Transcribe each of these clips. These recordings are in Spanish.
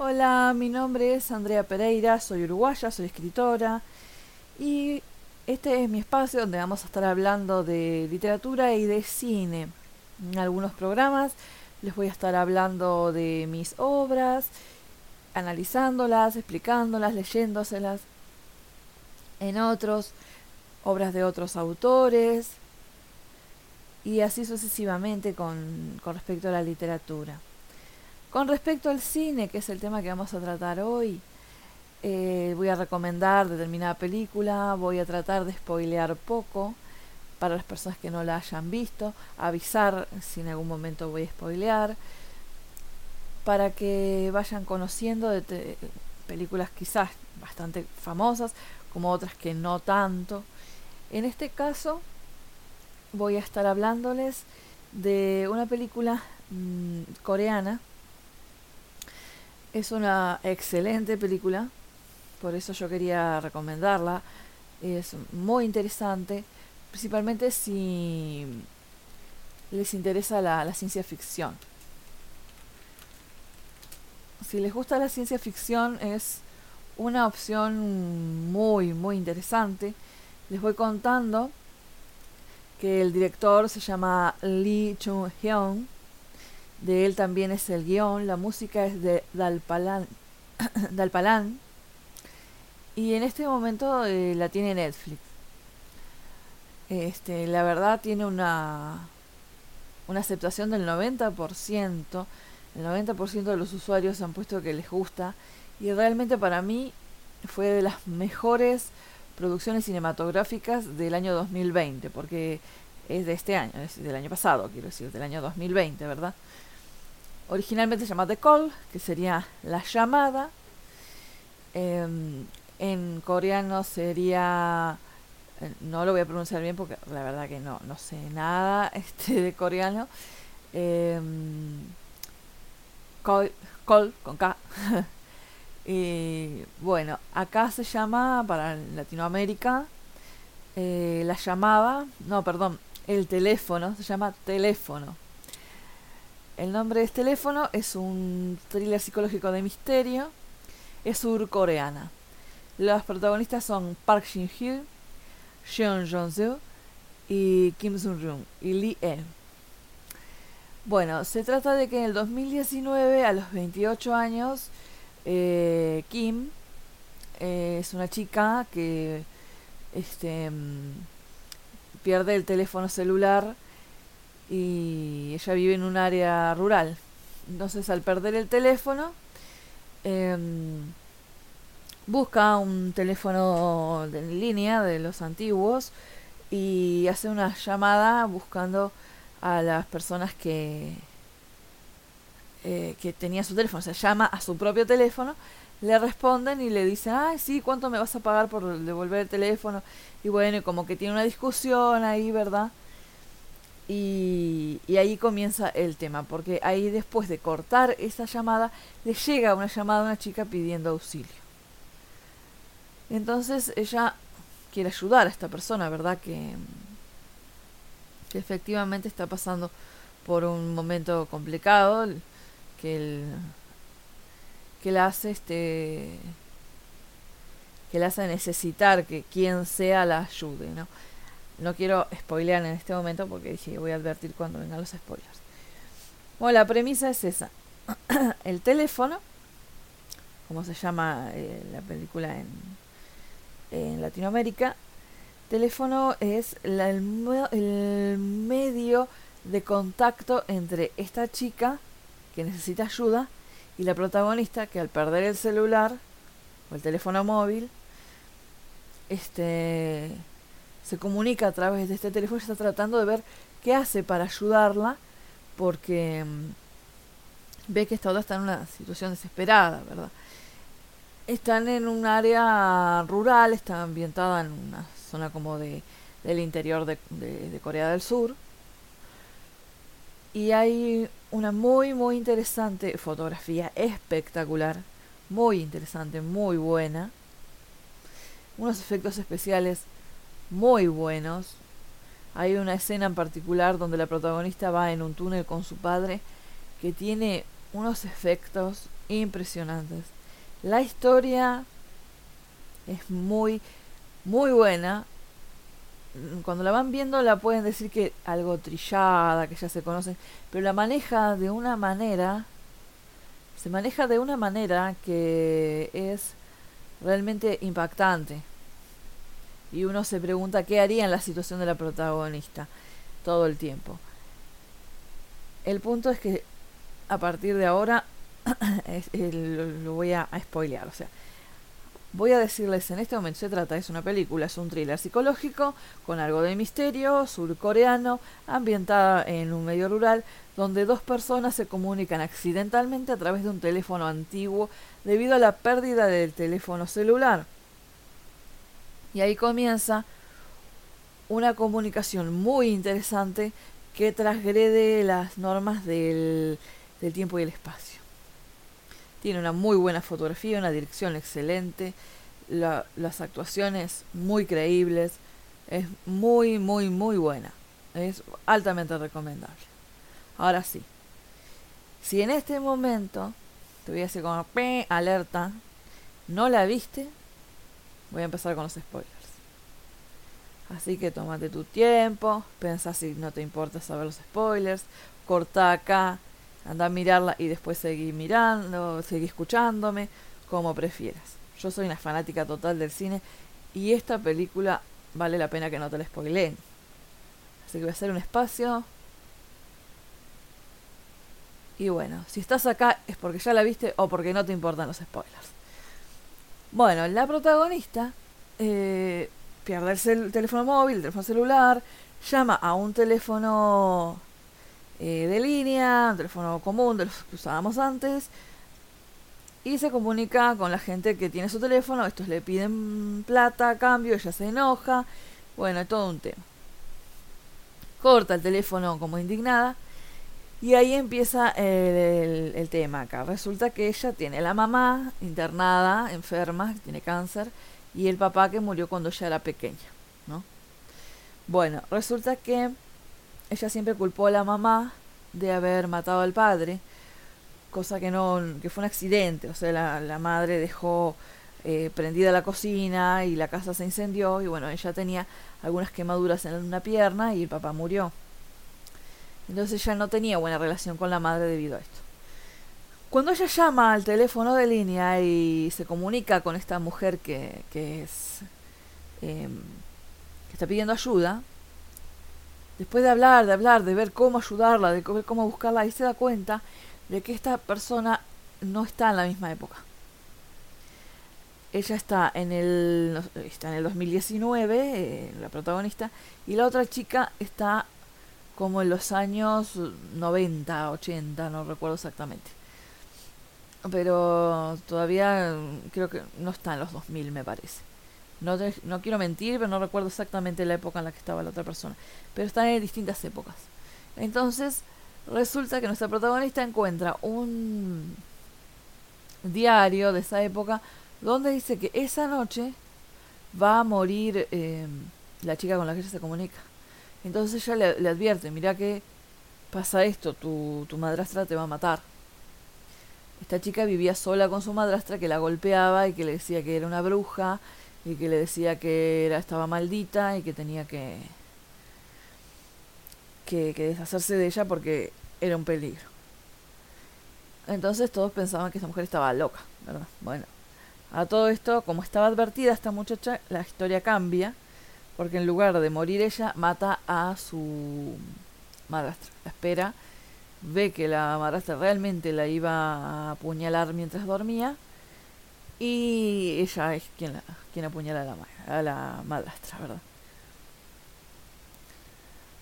Hola, mi nombre es Andrea Pereira, soy uruguaya, soy escritora y este es mi espacio donde vamos a estar hablando de literatura y de cine. En algunos programas les voy a estar hablando de mis obras, analizándolas, explicándolas, leyéndoselas. En otros, obras de otros autores y así sucesivamente con, con respecto a la literatura. Con respecto al cine, que es el tema que vamos a tratar hoy, eh, voy a recomendar determinada película, voy a tratar de spoilear poco para las personas que no la hayan visto, avisar si en algún momento voy a spoilear, para que vayan conociendo de películas quizás bastante famosas, como otras que no tanto. En este caso voy a estar hablándoles de una película mmm, coreana es una excelente película, por eso yo quería recomendarla. Es muy interesante, principalmente si les interesa la, ciencia ficción. Si les gusta la ciencia ficción es una opción muy, muy interesante. Les voy contando que el director se llama Lee Chung-hyun de él también es el guion, la música es de Dalpalan, Dalpalan y en este momento eh, la tiene Netflix. Este, la verdad tiene una, una aceptación del 90%, el 90% de los usuarios han puesto que les gusta y realmente para mí fue de las mejores producciones cinematográficas del año 2020, porque es de este año, es del año pasado, quiero decir, del año 2020, ¿verdad? Originalmente se llama The Call, que sería la llamada. Em, en coreano sería, eh, no lo voy a pronunciar bien porque la verdad que no, no sé nada este de coreano. Eh, call, con K. y bueno, acá se llama, para Latinoamérica, eh, la llamada, no, perdón, el teléfono, se llama teléfono el nombre de este teléfono es un thriller psicológico de misterio. Es surcoreana. Los protagonistas son Park Shin-hye, Jeon Jong-soo y Kim Sun-ryung y Lee E. Bueno, se trata de que en el 2019, a los 28 años, eh, Kim eh, es una chica que este, mm, pierde el teléfono celular y ella vive en un área rural. Entonces al perder el teléfono, em, busca un teléfono en línea de los antiguos y hace una llamada buscando a las personas que, eh, que tenía su teléfono. O sea, llama a su propio teléfono, le responden y le dicen, ay, sí, ¿cuánto me vas a pagar por devolver el teléfono? Y bueno, como que tiene una discusión ahí, ¿verdad? Y, ahí comienza el tema, porque ahí después de cortar esa llamada, le llega una llamada a una chica pidiendo auxilio. Entonces ella quiere ayudar a esta persona, ¿verdad? Que, que efectivamente está pasando por un momento complicado, que, que la hace este que la hace necesitar que quien sea la ayude, ¿no? No quiero spoilear en este momento porque dije voy a advertir cuando vengan los spoilers. Bueno, la premisa es esa. el teléfono, como se llama eh, la película en, en Latinoamérica, teléfono es el, el medio de contacto entre esta chica que necesita ayuda y la protagonista que al perder el celular o el teléfono móvil este se comunica a través de este teléfono y está tratando de ver qué hace para ayudarla porque mm, ve que esta otra está en una situación desesperada, ¿verdad? Están en un área rural, está ambientada en una zona como de, del interior de, de Corea del Sur. Y hay una muy, muy interesante fotografía, espectacular, muy interesante, muy buena. Unos efectos especiales muy buenos. Hay una escena en particular donde la protagonista va en un túnel con su padre que tiene unos efectos impresionantes. La historia es muy, muy buena. Cuando la van viendo la pueden decir que algo trillada, que ya se conocen, pero la maneja de una manera, se maneja de una manera que es realmente impactante. Y uno se pregunta qué haría en la situación de la protagonista todo el tiempo. El punto es que a partir de ahora lo, voy a, a spoilear. O sea, voy a decirles en este momento se trata, es una película, es un thriller psicológico con algo de misterio, surcoreano, ambientada en un medio rural, donde dos personas se comunican accidentalmente a través de un teléfono antiguo debido a la pérdida del teléfono celular. Y ahí comienza una comunicación muy interesante que transgrede las normas del, del tiempo y el espacio. Tiene una muy buena fotografía, una dirección excelente, las actuaciones muy creíbles, es muy, muy, muy buena. Es altamente recomendable. Ahora sí, si en este momento te voy a como alerta, no la viste, voy a empezar con los spoilers. Así que tómate tu tiempo, piensa si no te importa saber los spoilers, corta acá, anda a mirarla y después seguí mirando, seguí escuchándome, como prefieras. Yo soy una fanática total del cine y esta película vale la pena que no te la spoileen. Así que voy a hacer un espacio. Y bueno, si estás acá es porque ya la viste o porque no te importan los spoilers. Bueno, la protagonista eh, pierde el teléfono móvil, el teléfono celular, llama a un teléfono eh, de línea, un teléfono común de los que usábamos antes, y se comunica con la gente que tiene su teléfono, estos le piden plata a cambio, ella se enoja, bueno, todo un tema. Corta el teléfono como indignada. Y ahí empieza el, el, tema acá. Resulta que ella tiene la mamá internada, enferma, tiene cáncer, y el papá que murió cuando ella era pequeña, ¿no? Bueno, resulta que ella siempre culpó a la mamá de haber matado al padre, cosa que no, que fue un accidente, o sea, la, la madre dejó eh, prendida la cocina y la casa se incendió y bueno, ella tenía algunas quemaduras en una pierna y el papá murió. Entonces ella no tenía buena relación con la madre debido a esto. Cuando ella llama al teléfono de línea y se comunica con esta mujer que, que es em, que está pidiendo ayuda, después de hablar, de hablar, de ver cómo ayudarla, de ver cómo buscarla, ahí se da cuenta de que esta persona no está en la misma época. Ella está en el, está en el 2019, eh, la protagonista, y la otra chica está como en los años 90, 80, no recuerdo exactamente. Pero todavía creo que no está en los 2000, me parece. No, no quiero mentir, pero no recuerdo exactamente la época en la que estaba la otra persona. Pero está en distintas épocas. Entonces, resulta que nuestra protagonista encuentra un diario de esa época donde dice que esa noche va a morir eh, la chica con la que ella se comunica. Entonces ella le, advierte, mira que pasa esto, tu, tu madrastra te va a matar. Esta chica vivía sola con su madrastra que la golpeaba y que le decía que era una bruja y que le decía que era, estaba maldita y que tenía que, que, deshacerse de ella porque era un peligro. Entonces todos pensaban que esa mujer estaba loca, ¿verdad? Bueno, a todo esto, como estaba advertida esta muchacha, la historia cambia, porque en lugar de morir ella, mata a su madrastra. La espera, ve que la madrastra realmente la iba a apuñalar mientras dormía, y ella es quien, la, quien apuñala a la, a la madrastra, ¿verdad?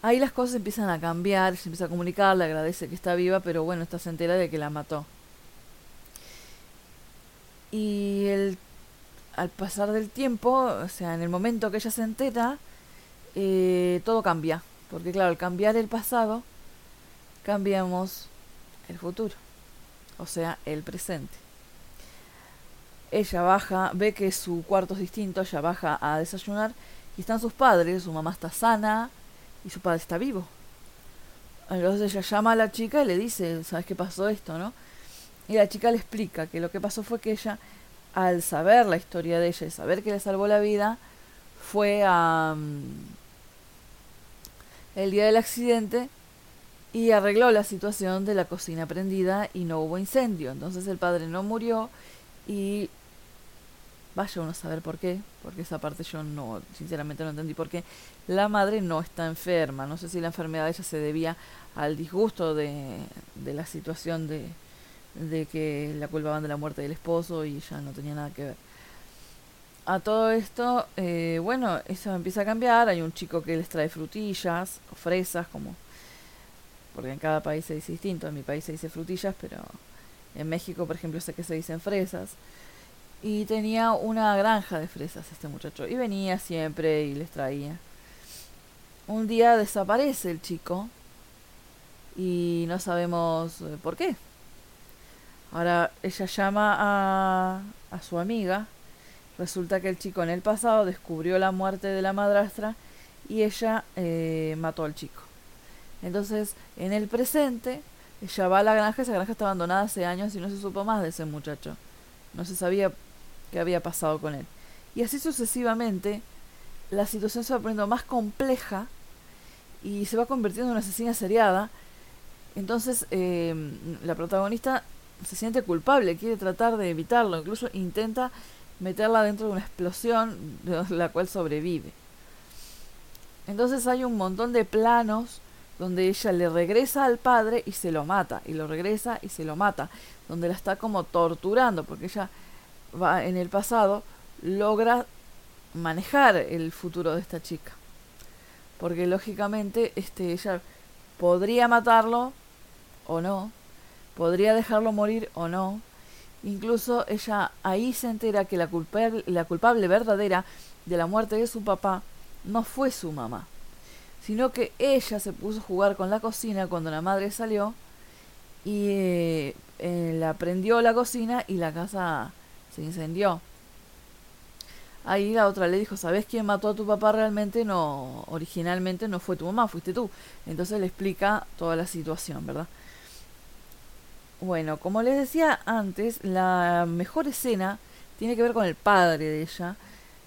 Ahí las cosas empiezan a cambiar, se empieza a comunicar, le agradece que está viva, pero bueno, está se entera de que la mató. Y el, al pasar del tiempo, o sea, en el momento que ella se entera, eh, todo cambia. Porque claro, al cambiar el pasado, cambiamos el futuro. O sea, el presente. Ella baja, ve que su cuarto es distinto, ella baja a desayunar y están sus padres, su mamá está sana y su padre está vivo. Entonces ella llama a la chica y le dice, ¿sabes qué pasó esto, no? Y la chica le explica que lo que pasó fue que ella, al saber la historia de ella y saber que le salvó la vida, fue a... Mm, el día del accidente y arregló la situación de la cocina prendida y no hubo incendio. Entonces el padre no murió y vaya uno a saber por qué, porque esa parte yo no, sinceramente no entendí por qué. La madre no está enferma, no sé si la enfermedad de ella se debía al disgusto de, de la situación de, de que la culpaban de la muerte del esposo y ya no tenía nada que ver. A todo esto, eh, bueno, eso empieza a cambiar, hay un chico que les trae frutillas o fresas, como porque en cada país se dice distinto, en mi país se dice frutillas, pero en México, por ejemplo, sé que se dicen fresas. Y tenía una granja de fresas este muchacho, y venía siempre y les traía. Un día desaparece el chico y no sabemos eh, por qué. Ahora ella llama a, a su amiga. Resulta que el chico en el pasado descubrió la muerte de la madrastra y ella eh, mató al chico. Entonces, en el presente, ella va a la granja, esa granja está abandonada hace años y no se supo más de ese muchacho. No se sabía qué había pasado con él. Y así sucesivamente, la situación se va poniendo más compleja y se va convirtiendo en una asesina seriada entonces, eh, la protagonista se siente culpable, quiere tratar de evitarlo, incluso intenta meterla dentro de una explosión la cual sobrevive. Entonces hay un montón de planos donde ella le regresa al padre y se lo mata, y lo regresa y se lo mata, donde la está como torturando, porque ella va en el pasado, logra manejar el futuro de esta chica. Porque lógicamente este, ella podría matarlo, o no, podría dejarlo morir o no. Incluso ella ahí se entera que la culpable, la culpable verdadera de la muerte de su papá no fue su mamá, sino que ella se puso a jugar con la cocina cuando la madre salió y eh, eh, la prendió la cocina y la casa se incendió. Ahí la otra le dijo, ¿sabes quién mató a tu papá realmente? No, originalmente no fue tu mamá, fuiste tú. Entonces le explica toda la situación, ¿verdad? Bueno, como les decía antes, la mejor escena tiene que ver con el padre de ella.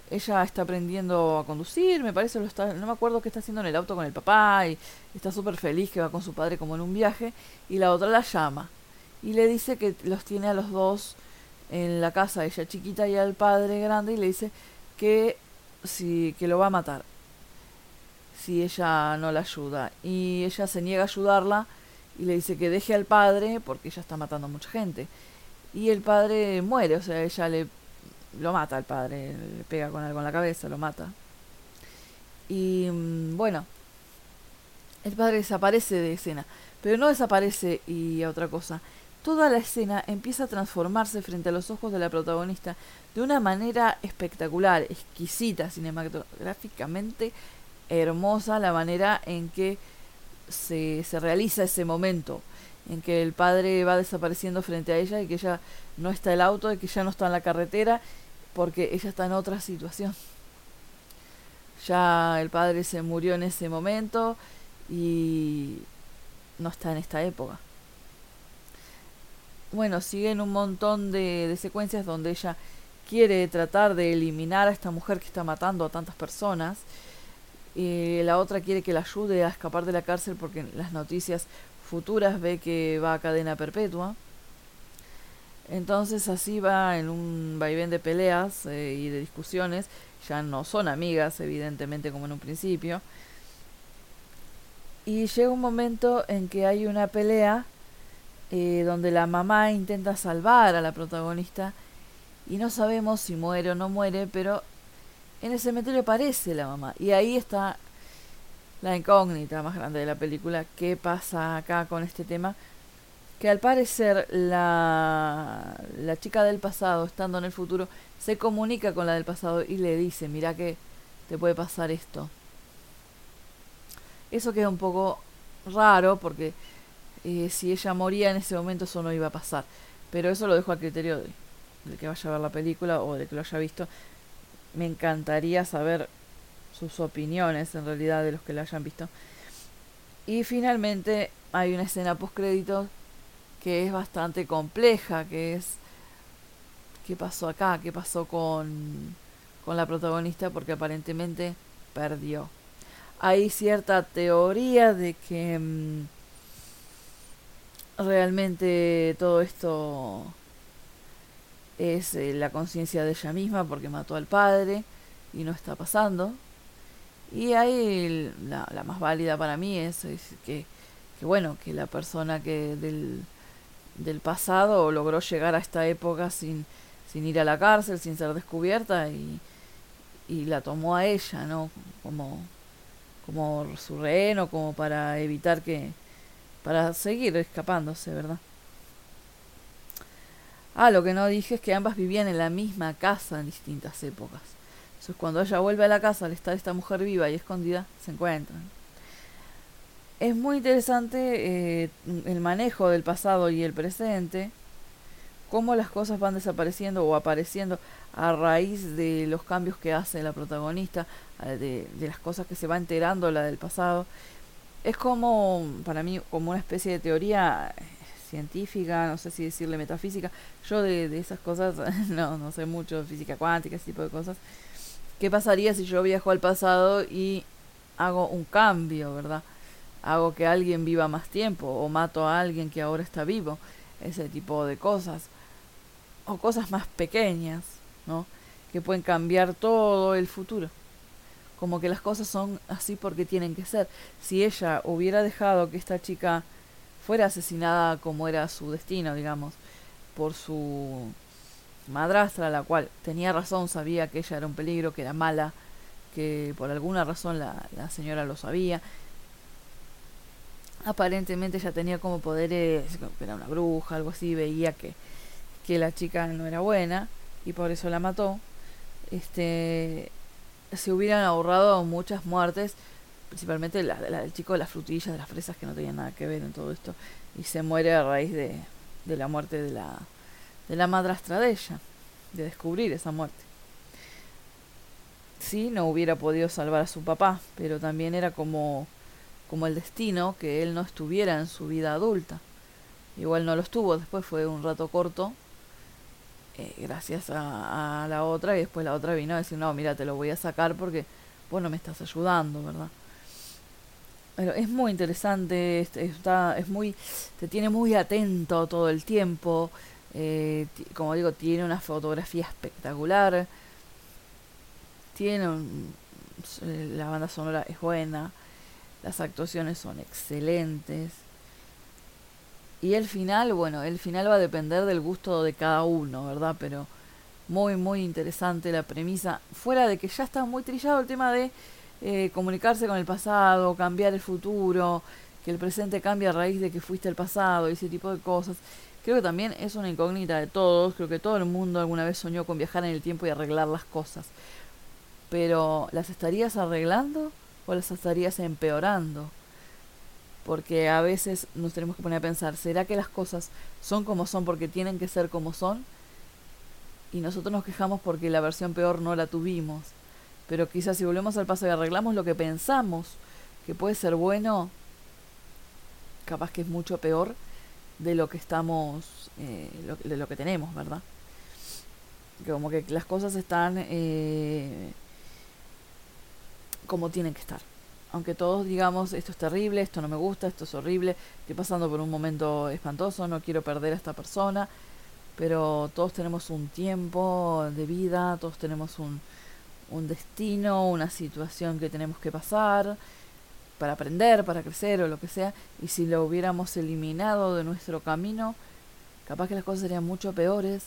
Ella está aprendiendo a conducir, me parece, lo está, no me acuerdo qué está haciendo en el auto con el papá y está súper feliz que va con su padre como en un viaje y la otra la llama y le dice que los tiene a los dos en la casa, ella chiquita y al padre grande y le dice que si que lo va a matar si ella no la ayuda y ella se niega a ayudarla y le dice que deje al padre porque ella está matando a mucha gente. Y el padre muere, o sea, ella le lo mata al padre, le pega con algo en la cabeza, lo mata. Y mm, bueno, el padre desaparece de escena, pero no desaparece y otra cosa. Toda la escena empieza a transformarse frente a los ojos de la protagonista de una manera espectacular, exquisita, cinematográficamente hermosa la manera en que se, se realiza ese momento en que el padre va desapareciendo frente a ella y que ella no está el auto y que ya no está en la carretera porque ella está en otra situación. Ya el padre se murió en ese momento y no está en esta época. Bueno, siguen un montón de, de secuencias donde ella quiere tratar de eliminar a esta mujer que está matando a tantas personas y la otra quiere que la ayude a escapar de la cárcel porque en las noticias futuras ve que va a cadena perpetua. Entonces así va en un vaivén de peleas eh, y de discusiones. Ya no son amigas, evidentemente, como en un principio. Y llega un momento en que hay una pelea eh, donde la mamá intenta salvar a la protagonista y no sabemos si muere o no muere, pero en el cementerio aparece la mamá. Y ahí está la incógnita más grande de la película. ¿Qué pasa acá con este tema? Que al parecer la, la chica del pasado, estando en el futuro, se comunica con la del pasado y le dice, mira que te puede pasar esto. Eso queda un poco raro porque eh, si ella moría en ese momento eso no iba a pasar. Pero eso lo dejo al criterio de, de que vaya a ver la película o de que lo haya visto me encantaría saber sus opiniones en realidad de los que la hayan visto. Y finalmente hay una escena post créditos que es bastante compleja, que es qué pasó acá, qué pasó con, con la protagonista, porque aparentemente perdió. Hay cierta teoría de que mm, realmente todo esto es eh, la conciencia de ella misma porque mató al padre y no está pasando. Y ahí la, la más válida para mí es, que, que, bueno, que la persona que del, del pasado logró llegar a esta época sin, sin ir a la cárcel, sin ser descubierta y, y la tomó a ella, ¿no? Como, como su rehén como para evitar que, para seguir escapándose, ¿verdad? Ah, lo que no dije es que ambas vivían en la misma casa en distintas épocas. Entonces cuando ella vuelve a la casa al estar esta mujer viva y escondida, se encuentran. Es muy interesante eh, el manejo del pasado y el presente, cómo las cosas van desapareciendo o apareciendo a raíz de los cambios que hace la protagonista, de, de las cosas que se va enterando la del pasado. Es como, para mí, como una especie de teoría científica, no sé si decirle metafísica. Yo de, esas cosas no, no sé mucho, física cuántica, ese tipo de cosas. ¿Qué pasaría si yo viajo al pasado y hago un cambio, verdad? Hago que alguien viva más tiempo o mato a alguien que ahora está vivo. Ese tipo de cosas. O cosas más pequeñas, ¿no? Que pueden cambiar todo el futuro. Como que las cosas son así porque tienen que ser. Si ella hubiera dejado que esta chica fuera asesinada como era su destino, digamos, por su madrastra, la cual tenía razón, sabía que ella era un peligro, que era mala, que por alguna razón la, la señora lo sabía. Aparentemente ella tenía como poderes, era una bruja, algo así, veía que, que la chica no era buena y por eso la mató. Este, se hubieran ahorrado muchas muertes principalmente la, del chico de las frutillas, de las fresas, que no tenía nada que ver en todo esto, y se muere a raíz de, de la muerte de la, de la madrastra de ella, de descubrir esa muerte. Sí, no hubiera podido salvar a su papá, pero también era como, como el destino que él no estuviera en su vida adulta. Igual no lo estuvo, después fue un rato corto, eh, gracias a, a, la otra, y después la otra vino a decir, no, mira, te lo voy a sacar porque vos no me estás ayudando, ¿verdad? Pero es muy interesante, está, es muy, te tiene muy atento todo el tiempo. Eh, como digo, tiene una fotografía espectacular. Tiene un, la banda sonora es buena. Las actuaciones son excelentes. Y el final, bueno, el final va a depender del gusto de cada uno, ¿verdad? Pero muy, muy interesante la premisa. Fuera de que ya está muy trillado el tema de eh, comunicarse con el pasado, cambiar el futuro, que el presente cambie a raíz de que fuiste el pasado y ese tipo de cosas. Creo que también es una incógnita de todos, creo que todo el mundo alguna vez soñó con viajar en el tiempo y arreglar las cosas. Pero ¿las estarías arreglando o las estarías empeorando? Porque a veces nos tenemos que poner a pensar, ¿será que las cosas son como son porque tienen que ser como son? Y nosotros nos quejamos porque la versión peor no la tuvimos. Pero quizás si volvemos al paso y arreglamos lo que pensamos que puede ser bueno, capaz que es mucho peor de lo que estamos, eh, de lo que tenemos, ¿verdad? Como que las cosas están eh, como tienen que estar. Aunque todos digamos, esto es terrible, esto no me gusta, esto es horrible, estoy pasando por un momento espantoso, no quiero perder a esta persona, pero todos tenemos un tiempo de vida, todos tenemos un, un destino, una situación que tenemos que pasar para aprender, para crecer o lo que sea, y si lo hubiéramos eliminado de nuestro camino, capaz que las cosas serían mucho peores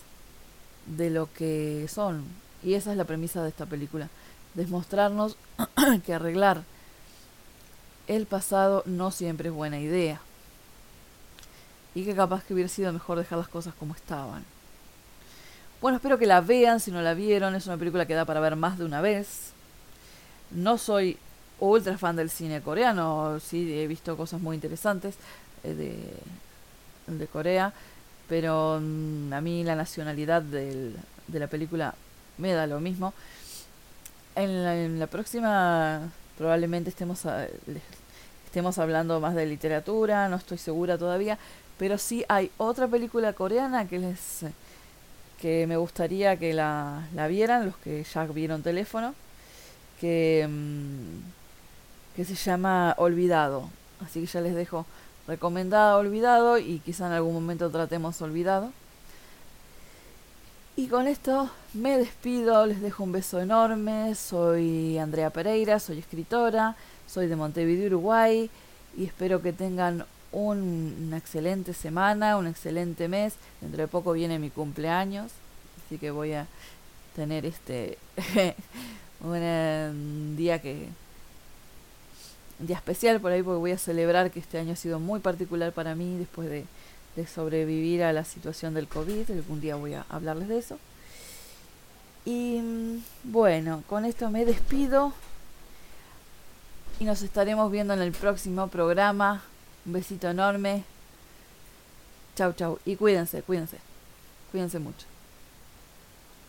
de lo que son. Y esa es la premisa de esta película, demostrarnos que arreglar el pasado no siempre es buena idea. Y que capaz que hubiera sido mejor dejar las cosas como estaban. Bueno, espero que la vean si no la vieron. Es una película que da para ver más de una vez. No soy ultra fan del cine coreano. Sí, he visto cosas muy interesantes eh, de, Corea. Pero mm, a mí la nacionalidad de la película me da lo mismo. En la, en la próxima probablemente estemos, a, estemos hablando más de literatura. No estoy segura todavía. Pero sí hay otra película coreana que les que me gustaría que la, la vieran, los que ya vieron teléfono, que, mm, que se llama Olvidado. Así que ya les dejo recomendada Olvidado y quizá en algún momento tratemos Olvidado. Y con esto me despido, les dejo un beso enorme. Soy Andrea Pereira, soy escritora, soy de Montevideo, Uruguay y espero que tengan una excelente semana, un excelente mes. Dentro de poco viene mi cumpleaños, así que voy a tener este un día que un día especial por ahí porque voy a celebrar que este año ha sido muy particular para mí después de, de sobrevivir a la situación del COVID. Algún día voy a hablarles de eso. Y bueno, con esto me despido y nos estaremos viendo en el próximo programa. Un besito enorme. Chau, chau. Y cuídense, cuídense. Cuídense mucho.